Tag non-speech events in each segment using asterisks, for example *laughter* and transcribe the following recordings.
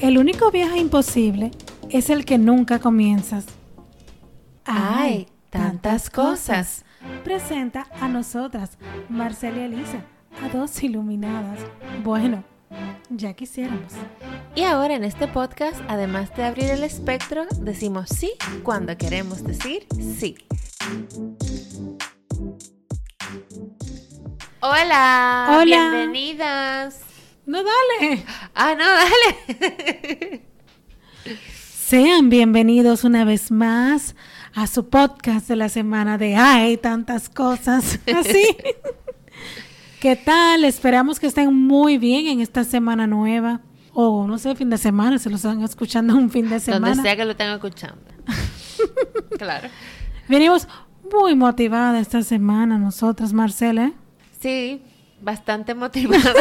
El único viaje imposible es el que nunca comienzas. Ay, tantas cosas. Presenta a nosotras, Marcela y Elisa, a dos iluminadas. Bueno, ya quisiéramos. Y ahora en este podcast, además de abrir el espectro, decimos sí cuando queremos decir sí. Hola, Hola. bienvenidas. No, dale. Ah, no, dale. *laughs* Sean bienvenidos una vez más a su podcast de la semana de Ay, tantas cosas. *laughs* Así. ¿Qué tal? Esperamos que estén muy bien en esta semana nueva. O no sé, fin de semana, se lo están escuchando un fin de Donde semana. sea que lo estén escuchando. *laughs* claro. Venimos muy motivadas esta semana nosotras, Marcela. Sí, bastante motivada. *laughs*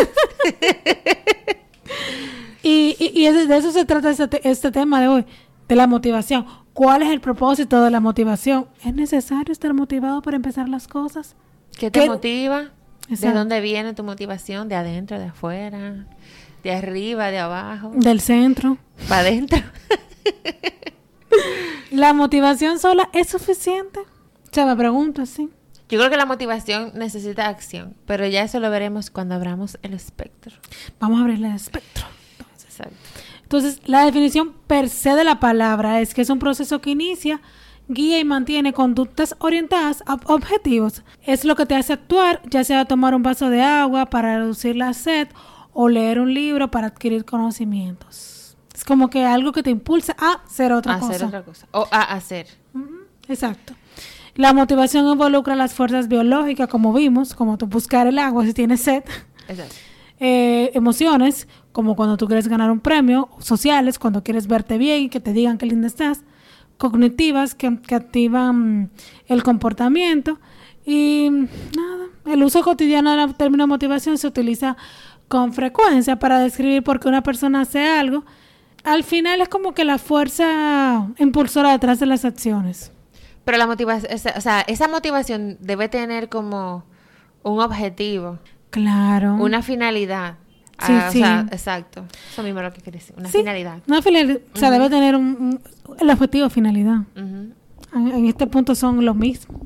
Y, y, de eso se trata este, te- este tema de hoy, de la motivación. ¿Cuál es el propósito de la motivación? ¿Es necesario estar motivado para empezar las cosas? ¿Qué te ¿Qué? motiva? ¿De dónde viene tu motivación? ¿De adentro, de afuera? ¿De arriba, de abajo? Del centro. ¿Para adentro? *laughs* ¿La motivación sola es suficiente? Se me pregunto así. Yo creo que la motivación necesita acción, pero ya eso lo veremos cuando abramos el espectro. Vamos a abrirle el espectro. Exacto. Entonces, la definición per se de la palabra es que es un proceso que inicia, guía y mantiene conductas orientadas a objetivos. Es lo que te hace actuar, ya sea tomar un vaso de agua para reducir la sed o leer un libro para adquirir conocimientos. Es como que algo que te impulsa a hacer otra hacer cosa. otra cosa. O a hacer. Ujú, Exacto. La motivación involucra las fuerzas biológicas, como vimos, como tú buscar el agua si tienes sed. Exacto. Eh, emociones, como cuando tú quieres ganar un premio, sociales, cuando quieres verte bien y que te digan qué linda estás, cognitivas, que, que activan el comportamiento. Y nada, el uso cotidiano del término motivación se utiliza con frecuencia para describir por qué una persona hace algo. Al final es como que la fuerza impulsora detrás de las acciones. Pero la motivación, o sea, esa motivación debe tener como un objetivo, Claro. una finalidad. Sí, Ah, o sí. sea, exacto. Eso mismo es lo que quiere decir, una Sí, finalidad. Una finalidad. O sea, debe tener un, un- el objetivo finalidad. En, en este punto son los mismos.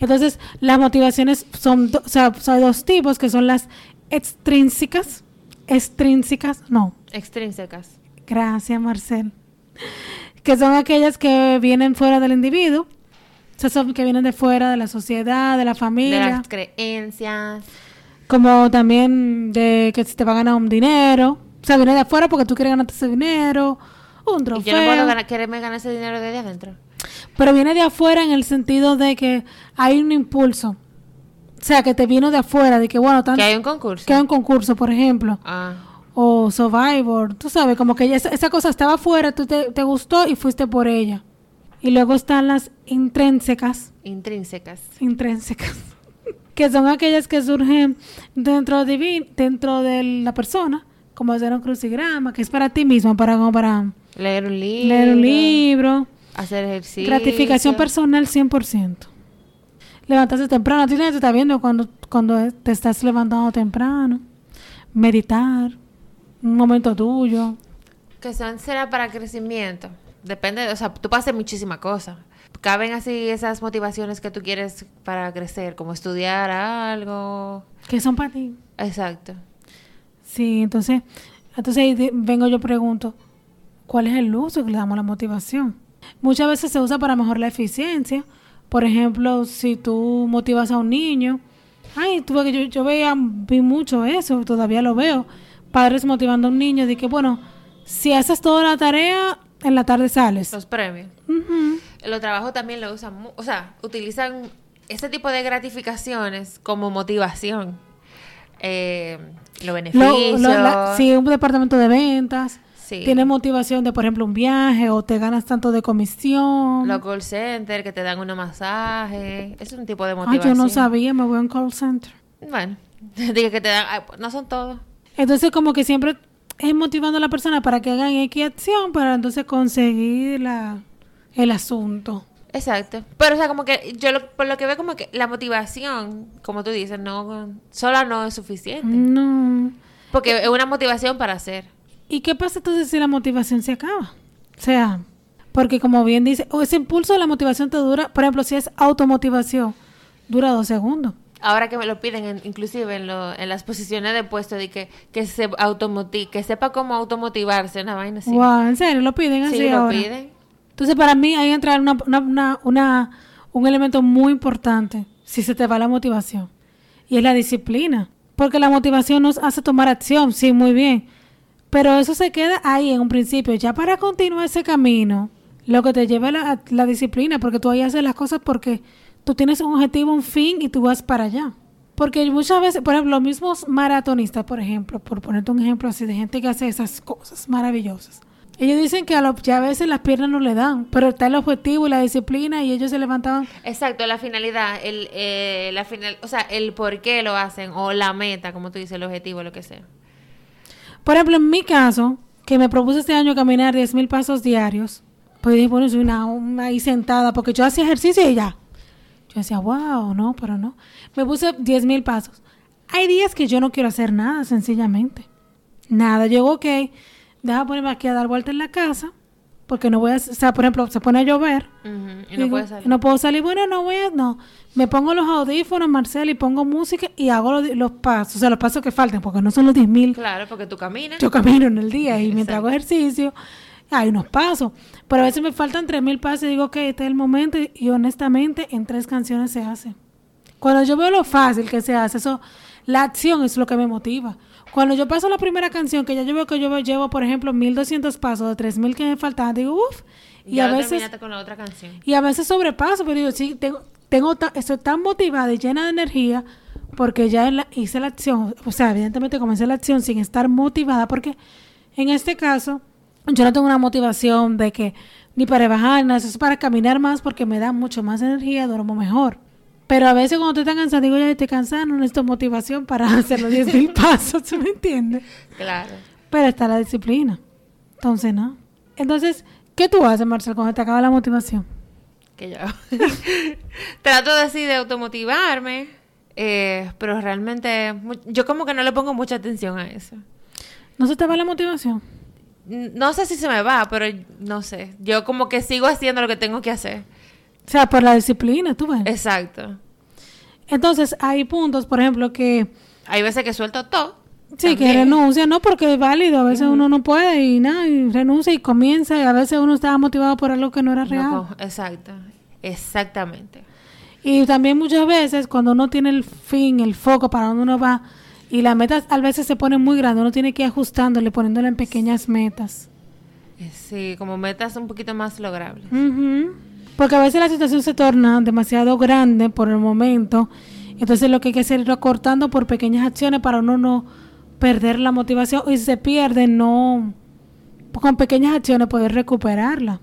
Entonces, las motivaciones son, do- o sea, son dos tipos, que son las extrínsecas, extrínsecas, no, Extrínsecas. gracias Marcel, que son aquellas que vienen fuera del individuo, o sea, son que vienen de fuera de la sociedad, de la De familia, las creencias. como también de que si te va a ganar un dinero, o sea, viene de afuera porque tú quieres ganarte ese dinero, un Y trofeo. yo no puedo ganar, quererme ganar ese dinero desde adentro. Pero viene de afuera en el sentido de que hay un impulso. O sea, que te vino de afuera, de que, bueno, Que hay un concurso. que hay un concurso, por ejemplo, Ah, o Survivor, tú sabes, como que esa, esa cosa estaba afuera, tú te, te gustó y fuiste por ella. Y luego están las intrínsecas, intrínsecas. intrínsecas, *laughs* que son aquellas que surgen dentro de, dentro de la persona, como hacer un crucigrama, que es para ti mismo, para, como para Leer un libro. leer un libro. Hacer ejercicio. Gratificación personal 100%. Levantarse temprano. Nadie te está viendo cuando, cuando te estás levantando temprano. Meditar. Un momento tuyo. Que son será para crecimiento. Depende, o sea, tú puedes hacer muchísimas cosas. Caben así esas motivaciones que tú quieres para crecer, como estudiar algo. Que son para ti. Exacto. Sí, entonces, entonces vengo yo pregunto, ¿cuál es el uso que le damos a la motivación? Muchas veces se usa para mejorar la eficiencia. Por ejemplo, si tú motivas a un niño, ay, tuve que yo, yo veía, vi mucho eso, todavía lo veo. Padres motivando a un niño de que, bueno, si haces toda la tarea, en la tarde sales. Los premios. Ujú. Los trabajos también lo usan, o sea, utilizan este tipo de gratificaciones como motivación. Eh, los Lo- beneficios. lo- la- si un departamento de ventas Sí. tiene motivación de, por ejemplo, un viaje o te ganas tanto de comisión. Los call center que te dan unos masajes. Es un tipo de Ay, motivación. yo no sabía, me voy a un call center. Bueno, *laughs* digo que te dan. ah, No son todos. Entonces, como que siempre es motivando a la persona para que hagan X acción para entonces conseguir la, el asunto. Exacto. Pero, o sea, como que yo lo- por lo que veo, como que la motivación, como tú dices, no sola no es suficiente. No. Porque es una motivación para hacer. ¿Y qué pasa entonces si la motivación se acaba? O sea, porque como bien dice, o ese impulso de la motivación te dura, por ejemplo, si es automotivación, dura dos segundos. Ahora que me lo piden, en- inclusive en, lo, en las posiciones de puesto, de que, que se automoti que sepa cómo automotivarse, una vaina así. Wow, en serio, lo piden así sí, lo ahora. piden. Entonces, para mí, ahí entra una, una, una, una- un elemento muy importante si se te va la motivación. Y es la disciplina. Porque la motivación nos hace tomar acción, sí, muy bien. Pero eso se queda ahí en un principio. Ya para continuar ese camino, lo que te lleva la, la disciplina, porque tú ahí haces las cosas porque tú tienes un objetivo, un fin y tú vas para allá. Porque muchas veces, por ejemplo, los mismos maratonistas, por ejemplo, por ponerte un ejemplo así de gente que hace esas cosas maravillosas. Ellos dicen que a, ya a veces las piernas no le dan, pero está el objetivo y la disciplina y ellos se levantaban. Exacto, la finalidad, el, eh, la final, o sea, el por qué lo hacen, o la meta, como tú dices, el objetivo, lo que sea. Por ejemplo, en mi caso, que me propuse este año caminar 10 mil pasos diarios, pues dije, bueno, soy una, una ahí sentada, porque yo hacía ejercicio y ya. Yo decía, wow, no, pero no. Me puse 10 mil pasos. Hay días que yo no quiero hacer nada, sencillamente. Nada. Digo, ok, deja ponerme aquí a dar vuelta en la casa, porque no voy a, o sea, por ejemplo, se pone a llover. Y Digo, no puedes salir. no puedo salir. Bueno, no voy a, no. Me pongo los audífonos, Marcel, y pongo música y hago los, los pasos, o sea, los pasos que faltan, porque no son los 10 mil Claro, porque tú caminas. yo camino en el día y mientras hago ejercicio hay unos pasos. Pero a veces me faltan tres mil pasos y digo que este es el momento y, honestamente en tres canciones se hace. Cuando yo veo lo fácil que se hace, eso, la acción es lo que me motiva. Cuando yo paso la primera canción, que ya yo veo que yo llevo, por ejemplo, 1200 pasos de 3000 que me faltaban, digo, uff, y ya a veces con la otra canción. y a veces sobrepaso, pero digo, sí, tengo, tengo estoy tan motivada y llena de energía porque ya la- hice la acción. O sea, evidentemente comencé la acción sin estar motivada porque en este caso yo no tengo una motivación de que ni para bajar, nada, eso es para caminar más porque me da mucho más energía, duermo mejor. Pero a veces cuando estoy tan cansada, digo, ya estoy cansada, no necesito motivación para *laughs* hacer los 10 mil pasos, ¿tú me entiendes? Claro. Pero está la disciplina. Entonces, no. Entonces, ¿qué tú haces, Marcel, cuando te acaba la motivación? que yo. *laughs* Trato así de automotivarme, eh, pero realmente yo como que no le pongo mucha atención a eso. ¿No se te va la motivación? No sé si se me va, pero no sé. Yo como que sigo haciendo lo que tengo que hacer. O sea, por la disciplina, tú ves. Exacto. Entonces, hay puntos, por ejemplo, que Hay veces que suelto todo. sí, que renuncia, no porque es válido, a veces uno no puede y nada, y renuncia y comienza, y a veces uno estaba motivado por algo que no era real. exacto. Exactamente. Y también muchas veces, cuando uno tiene el fin, el foco para donde uno va, y las metas a veces se ponen muy grandes, uno tiene que ir ajustándole, poniéndole en pequeñas metas. Eh, Sí, como metas un poquito más logrables. Porque a veces la situación se torna demasiado grande por el momento. Entonces lo que hay que hacer es ir acortando por pequeñas acciones para uno no perder la motivación. Y si se pierde, no con pequeñas acciones poder recuperarla.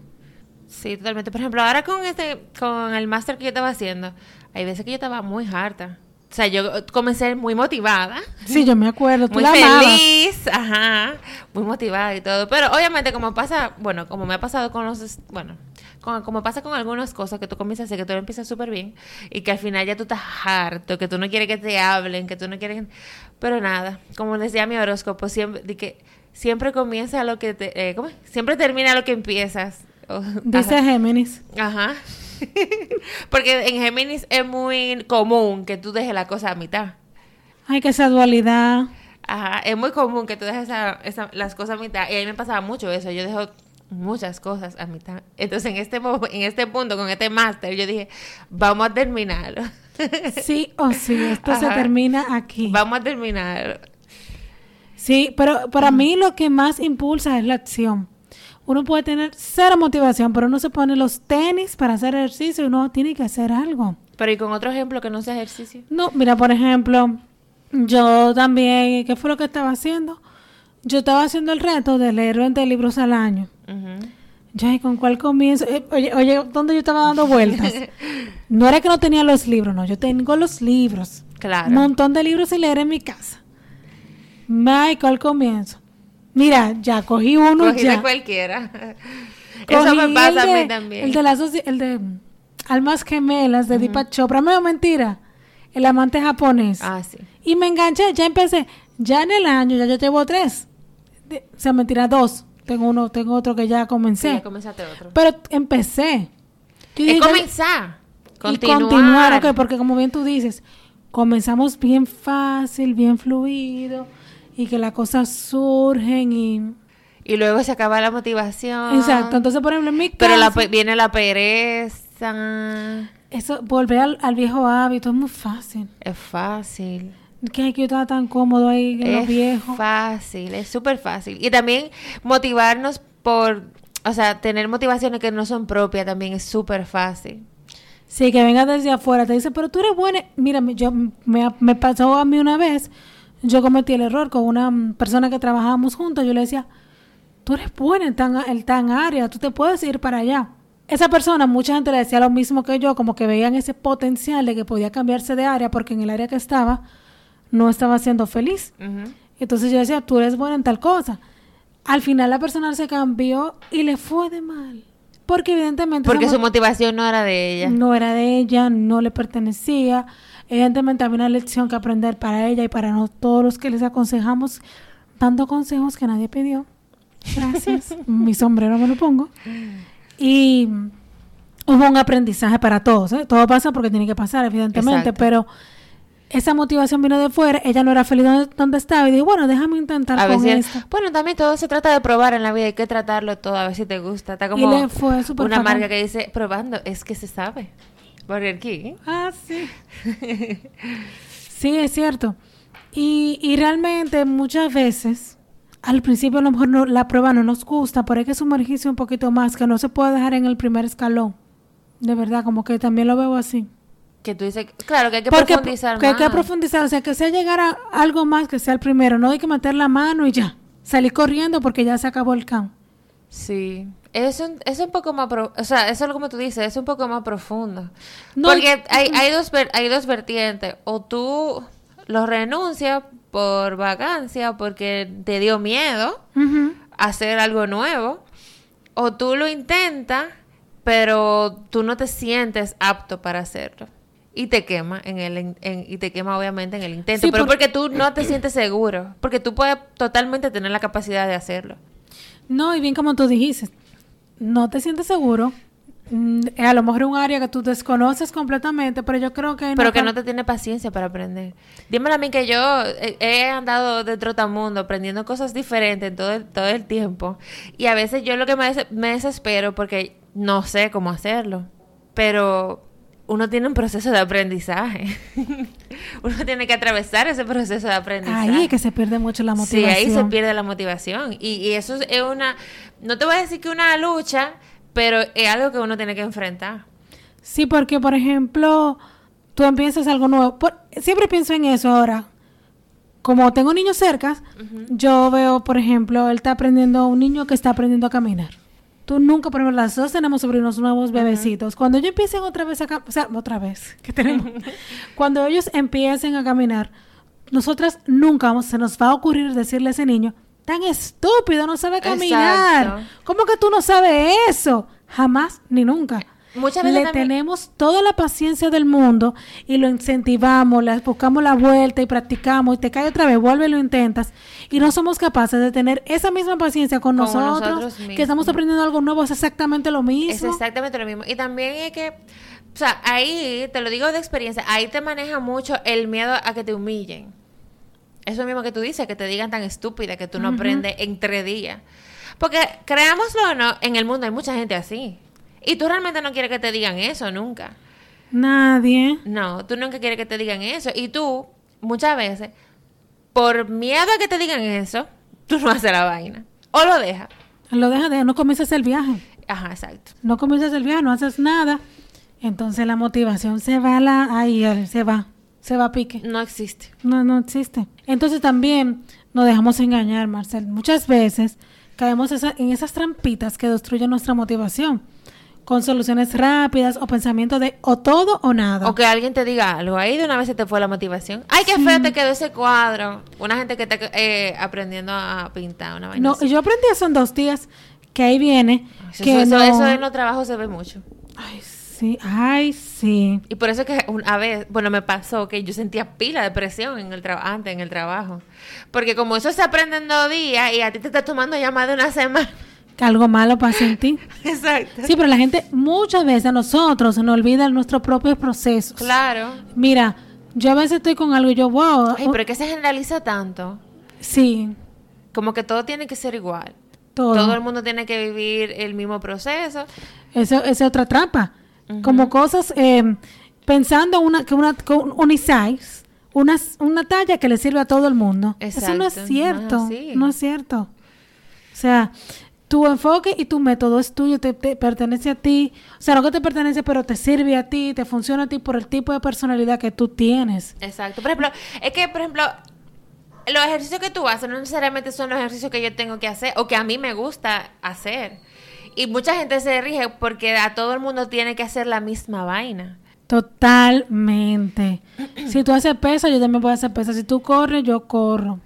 Sí, totalmente. Por ejemplo, ahora con este, con el máster que yo estaba haciendo, hay veces que yo estaba muy harta. O sea, yo comencé muy motivada. Sí, yo me acuerdo. Tú muy la amabas. feliz, ajá, muy motivada y todo. Pero obviamente como pasa, bueno, como me ha pasado con los, bueno, con- como pasa con algunas cosas que tú comienzas a hacer, que tú lo empiezas súper bien y que al final ya tú estás harto, que tú no quieres que te hablen, que tú no quieres... Pero nada, como decía mi horóscopo, siempre, de que siempre comienza lo que te... eh, ¿cómo es? Siempre termina lo que empiezas. *laughs* Dice ajá. Géminis. Ajá. *laughs* Porque en Géminis es muy común que tú dejes la cosa a mitad. Ay, que esa dualidad. Ajá, es muy común que tú dejes esa- esa- las cosas a mitad. Y a mí me pasaba mucho eso. Yo dejo muchas cosas a mitad. Entonces, en este, en este punto, con este máster, yo dije, vamos a terminarlo. *laughs* Sí o sí, esto se termina aquí. vamos a terminar. Sí, pero para mí lo que más impulsa es la acción. Uno puede tener cero motivación, pero uno se pone los tenis para hacer ejercicio y uno tiene que hacer algo. Pero y con otro ejemplo que no sea ejercicio. No, mira, por ejemplo, yo también, ¿qué fue lo que estaba haciendo? Yo estaba haciendo el reto de leer 20 libros al año. Ya, ¿y con cuál comienzo? Eh, oye, oye, ¿dónde yo estaba dando vueltas? *laughs* No era que no tenía los libros, no, yo tengo los libros. Claro. Un montón de libros sin leer en mi casa. Michael, comienzo. Mira, ya cogí uno Cogí ya. cualquiera. *laughs* Eso me pasa a mí también. El de las el de Almas Gemelas de Deepak Chopra. No, mentira. El amante japonés. Ah, sí. Y me enganché, ya empecé. Ya en el año, ya yo llevo tres. de- o sea, mentira, dos. Tengo uno, tengo otro que ya Sí, comencé. ya comenzaste otro. Pero empecé. Yo Es dije, comenzar. y Continuar. continuar, ok, porque como bien tú dices, comenzamos bien fácil, bien fluido, y que las cosas surgen y... Y luego se acaba la motivación. Exacto, entonces por ejemplo en mi Ah. Pero la caso, viene la pereza. eso, volver al, al viejo hábito es muy fácil. Es fácil. Que hay que estar tan cómodo ahí en los Es viejos. fácil, es súper fácil. Y también motivarnos por, o sea, tener motivaciones que no son propias también es súper fácil. Sí, que venga desde afuera, te dice, pero tú eres buena. Mira, yo, me, me pasó a mí una vez, yo cometí el error con una persona que trabajábamos juntos, yo le decía, tú eres buena en tan, en tan área, tú te puedes ir para allá. Esa persona, mucha gente le decía lo mismo que yo, como que veían ese potencial de que podía cambiarse de área porque en el área que estaba no estaba siendo feliz. Entonces yo decía, tú eres buena en tal cosa. Al final la persona se cambió y le fue de mal. Porque evidentemente... Porque su mo- motivación no era de ella. no era de ella, no le pertenecía. Evidentemente había una lección que aprender para ella y para no- todos los que les aconsejamos, dando consejos que nadie pidió. Gracias. *laughs* Mi sombrero me lo pongo. Y hubo un aprendizaje para todos. ¿eh? Todo pasa porque tiene que pasar, evidentemente, Exacto. pero esa motivación vino de fuera. Ella no era feliz donde, donde estaba y dijo, bueno, déjame intentar A con veces, bueno, también todo se trata de probar en la vida, hay que tratarlo todo, a ver si te gusta. Está Y como le fue una marca que dice, probando, es que se sabe. Burger King. Ah, sí. sí, es cierto. Y, y realmente muchas veces, al principio a lo mejor no, la prueba no nos gusta, pero hay que sumergirse un poquito más, que no se puede dejar en el primer escalón. De verdad, como que también lo veo así. Que tú dices, claro, que hay que Porque profundizar que hay que más. profundizar, o sea, que sea llegar a algo más que sea el primero, no hay que meter la mano y ya, salir corriendo porque ya se acabó el can. Sí. Es un, es un poco más, pro- o sea, eso es como tú dices, es un poco más profundo. No, Porque hay, hay, dos, hay dos vertientes. O tú lo renuncias por vacancia, porque te dio miedo hacer algo nuevo. O tú lo intentas, pero tú no te sientes apto para hacerlo. Y te quema en el en- y te quema obviamente en el intento, Sí, pero por- porque tú no te sientes seguro, porque tú puedes totalmente tener la capacidad de hacerlo. No, y bien como tú dijiste, no te sientes seguro. Mm, A lo mejor es un área que tú desconoces completamente, pero yo creo que... Pero que no te tiene paciencia para aprender. Dímelo a mí que yo eh, he andado de trotamundo aprendiendo cosas diferentes todo el, todo el tiempo. Y a veces yo lo que me, des- me desespero porque no sé cómo hacerlo. Pero uno tiene un proceso de aprendizaje. *laughs* uno tiene que atravesar ese proceso de aprendizaje. Ahí es que se pierde mucho la Sí, motivación. ahí se pierde la motivación. Y, y eso es- es una, no te voy a decir que una lucha, pero es algo que uno tiene que enfrentar. Sí, porque, por ejemplo, tú empiezas algo nuevo. Por- siempre pienso en eso ahora. Como tengo niños cerca, yo veo, por ejemplo, él está aprendiendo, un niño que está aprendiendo a caminar. Tú nunca, por ejemplo, las dos tenemos sobrinos nuevos bebecitos. Cuando ellos empiecen otra vez a caminar, o sea, otra vez, *laughs* que tenemos. *laughs* Cuando ellos empiecen a caminar, nosotras nunca vamos, se nos va a ocurrir decirle a ese niño, tan estúpido, no sabe caminar. Exacto. ¿Cómo que tú no sabes eso? Jamás ni nunca. Muchas veces Le también- tenemos toda la paciencia del mundo y lo incentivamos, le buscamos la vuelta y practicamos y te cae otra vez, vuelve y lo intentas. Y no somos capaces de tener esa misma paciencia con, Con nosotros, nosotros que estamos aprendiendo algo nuevo, es exactamente lo Es mismo. exactamente lo mismo. Y también es que, o sea, ahí, te lo digo de experiencia, ahí te maneja mucho el miedo a que te humillen. Eso mismo que tú dices, que te digan tan estúpida que tú no aprendes en tres días. Porque, creámoslo o no, en el mundo hay mucha gente así. Y tú realmente no quieres que te digan eso nunca. Nadie. No, tú nunca quieres que te digan eso. Y tú, muchas veces, por miedo a que te digan eso, tú no haces la vaina. O lo dejas. Lo deja de, no comienzas el viaje. Ajá, exacto. No comienzas el viaje, no haces nada. Entonces la motivación se va a la, ahí, eh, se va, se va a pique. No existe. No, no existe. Entonces también nos dejamos engañar, Marcel. Muchas veces caemos esa- en esas trampitas que destruyen nuestra motivación. Con soluciones rápidas o pensamientos de o todo o nada. O que alguien te diga algo, ahí de una vez se te fue la motivación. Ay, qué feo te quedó ese cuadro. Una gente que está eh, aprendiendo a pintar una vaina. No, así. yo aprendí eso en dos días, que ahí viene. Eso, que eso, no- eso en los trabajos se ve mucho. Ay, sí. sí. Ay, sí. Y por eso que una vez, bueno, me pasó que yo sentía pila de presión en el antes en el trabajo. Porque como eso se aprende en dos días y a ti te está tomando ya más de una semana. Que algo malo pasa en ti. *laughs* Exacto. Sí, pero la gente, muchas veces a nosotros se nos olvidan nuestros propios procesos. Claro. Mira, yo a veces estoy con algo y yo, wow. Ay, pero es que se generaliza tanto. Sí, Como que todo tiene que ser igual. todo. Todo el mundo tiene que vivir el mismo proceso. Eso, esa es otra trampa. Como cosas, eh, pensando una, que una, unisize, una, una talla que le sirve a todo el mundo. Eso no es Exacto, cierto. no es así. No es cierto. O sea, tu enfoque y tu método es tuyo, te, te pertenece a ti. O sea, no que te pertenece, pero te sirve a ti, te funciona a ti por el tipo de personalidad que tú tienes. Exacto. Por ejemplo, es que, por ejemplo, los ejercicios que tú haces no necesariamente son los ejercicios que yo tengo que hacer o que a mí me gusta hacer. Y mucha gente se rige porque a todo el mundo tiene que hacer la misma vaina. Totalmente. si tú haces pesa, yo también puedo hacer pesa. Si tú corres, yo corro.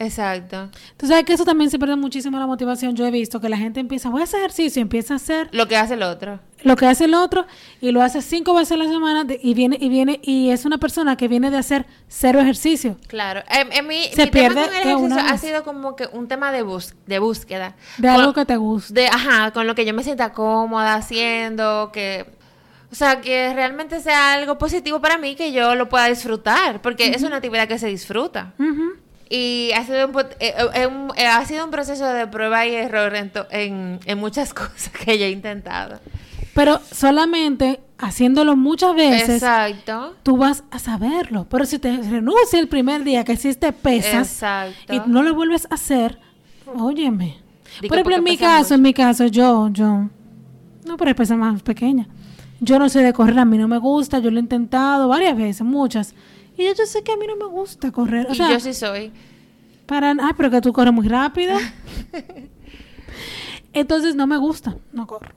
Exacto. Tú sabes que eso también se pierde muchísimo la motivación. Yo he visto que la gente empieza, voy a hacer ejercicio, empieza a hacer Lo que hace el otro. lo que hace el otro y lo hace cinco veces a la semana de- y viene y viene y es una persona que viene de hacer cero ejercicio. Claro. En, en mi, Se mi pierde tema con el una ejercicio ha sido como que un tema de, bus de búsqueda. De Con- algo que te gusta. de ajá con lo que yo me sienta cómoda haciendo que o sea que realmente sea algo positivo para mí que yo lo pueda disfrutar porque es una actividad que se disfruta. Y ha sido un, eh, eh, un- eh, ha sido un proceso de prueba y error en, en, en muchas *laughs* cosas que yo he intentado Pero solamente haciéndolo muchas veces exacto tú vas a saberlo. Pero si te renuncia el primer día que hiciste pesas exacto y no lo vuelves a hacer, óyeme. Por ejemplo, en mi caso, mucho. en mi caso, yo, yo, no, pero es pesa más pequeña. Yo no soy de correr, a mí no me gusta, yo lo he intentado varias veces, muchas. Y yo, yo sé que a mí no me gusta correr. O y sea, yo sí soy para, ah, pero que tú corres muy rápido. Entonces no me gusta, no corro.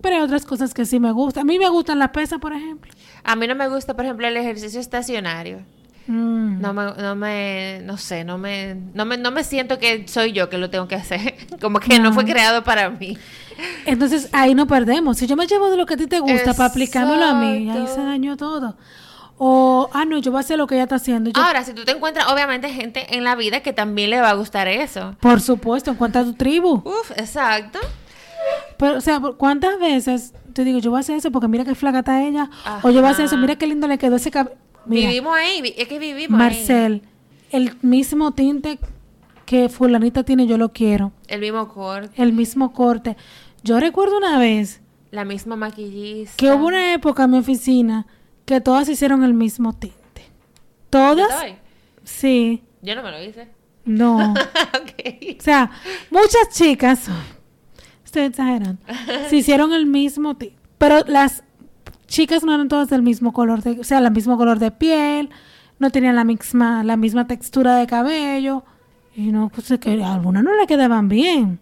Pero hay otras cosas que sí me gustan. A mí me gustan las pesas, por ejemplo. a mí no me gusta por ejemplo el ejercicio estacionario Mm. No me, no me, no sé, no me, no me, no me siento que soy yo que lo tengo que hacer. *laughs* Como que no, No. fue creado para mí. Entonces ahí no perdemos. Si yo me llevo de lo que a ti te gusta para aplicármelo a mí, ahí se dañó todo. O, ah, no, yo voy a hacer lo que ella está haciendo. Yo, Ahora, si tú te encuentras, obviamente, gente en la vida que también le va a gustar eso. Por supuesto, en cuanto a tu tribu. Uf, exacto. Pero, o sea, ¿cuántas veces te digo, yo voy a hacer eso porque mira qué flaca está ella? O yo voy a hacer eso, mira qué lindo le quedó ese cabello. Vivimos ahí, es que vivimos ahí. Marcel, el mismo tinte que fulanita tiene, yo lo quiero. El mismo corte, El mismo corte. Yo recuerdo una vez la misma maquillista. que hubo una época en mi oficina que todas hicieron el mismo tinte. ¿Yo Todas, sí, Yo no me lo hice. no. *laughs* ok. O sea, muchas chicas, *laughs* estoy exagerando, *laughs* se hicieron el mismo tinte. Pero las chicas no eran todas del mismo color, de, o sea, el mismo color de piel, no tenían la misma, la misma textura de cabello. Y no, pues es que a algunas no le quedaban bien.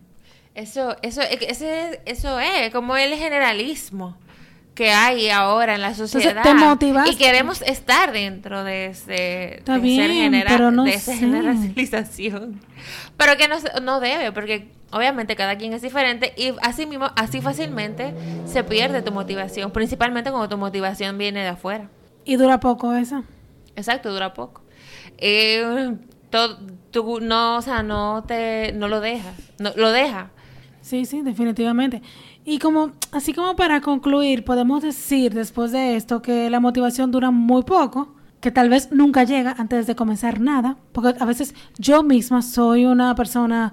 Eso, eso, ese, eso es como el generalismo que hay ahora en la sociedad. te motivaste. Y queremos estar dentro de ese, Está de bien, ser genera- pero no de esa generalización. Pero que no, no debe, porque obviamente cada quien es diferente y así mismo, así fácilmente se pierde tu motivación, principalmente cuando tu motivación viene de afuera. Y dura poco esa. Exacto, dura poco. Eh, tú no, o sea, no te, no lo dejas, no, lo deja. Sí, sí, definitivamente. Y como, así como para concluir, podemos decir después de esto que la motivación dura muy poco, que tal vez nunca llega antes de comenzar nada, porque a veces yo misma soy una persona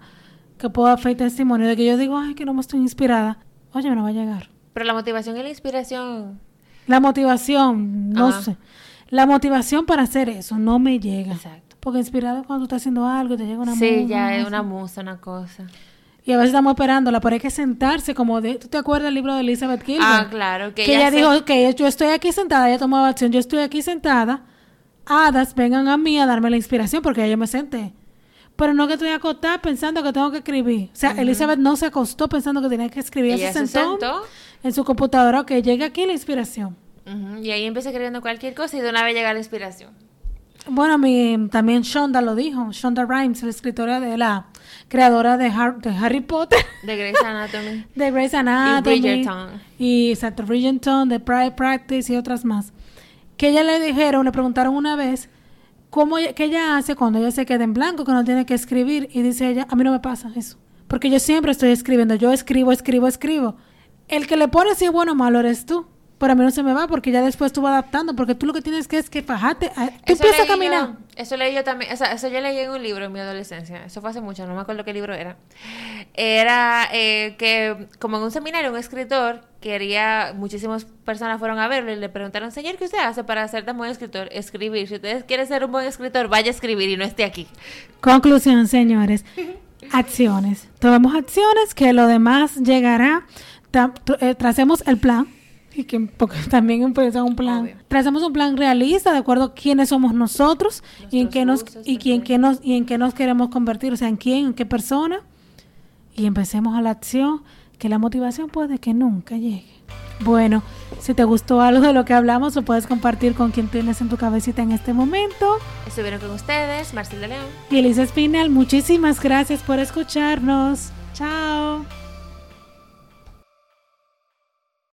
que puedo hacer testimonio de que yo digo, ay, que no me estoy inspirada. Oye, no va a llegar. Pero la motivación y la inspiración La motivación, no Ajá. sé. La motivación para hacer eso no me llega. Exacto. Porque inspirado cuando tú estás haciendo algo y te llega una Sí, musa, ya es una musa, una cosa. Y a veces estamos esperándola, pero hay que sentarse como de... ¿Tú te acuerdas del libro de Elizabeth Gilbert? Ah, claro, que Que, ella se- dijo, que yo estoy aquí sentada, ella tomaba acción, yo estoy aquí sentada, hadas vengan a mí a darme la inspiración porque ya yo me senté. Pero no que estoy acostada pensando que tengo que escribir. O sea, Elizabeth no se acostó pensando que tenía que escribir. Ella, se se sentó, en su computadora, que llegue aquí la inspiración. Y ahí empieza escribiendo cualquier cosa y de una vez llega la inspiración. Bueno, mi, también Shonda lo dijo. Shonda Rhimes, la escritora de la creadora de, de Harry Potter. *laughs* De Grey's Anatomy. *laughs* de Grey's Anatomy. Y Bridgerton. Y exacto, Bridgerton, de Private Practice y otras más. Que ella le dijeron, le preguntaron una vez, ¿cómo, ¿qué ella hace cuando ella se queda en blanco, que no tiene que escribir? Y dice ella, a mí no me pasa eso. Porque yo siempre estoy escribiendo. Yo escribo, escribo, escribo. El que le pone si es bueno o malo eres tú. Pero a mí no se me va porque ya después tú vas adaptando, porque tú lo que tienes que es que fajate. Ah, tú empiezas a caminar. Eso leí yo también, o sea, eso yo leí en un libro en mi adolescencia, eso fue hace mucho, no me acuerdo qué libro era. Era eh, que, como en un seminario, un escritor quería, muchísimas personas fueron a verlo y le preguntaron, señor, ¿qué usted hace para ser tan buen escritor? Escribir. Si usted quiere ser un buen escritor, vaya a escribir y no esté aquí. Conclusión, señores. acciones. Tomemos acciones que lo demás llegará. Eh, tracemos el plan y que porque *laughs* también empieza un plan. Trazamos un plan realista de acuerdo a quiénes somos nosotros y en qué nos y quién qué nos y en qué nos queremos convertir, o sea, en quién, en qué persona y empecemos a la acción, que la motivación puede que nunca llegue. Bueno, si te gustó algo de lo que hablamos, lo puedes compartir con quien tienes en tu cabecita en este momento. Estuvieron con ustedes, Marcela León y Elisa Espinal. Muchísimas gracias por escucharnos. Chao.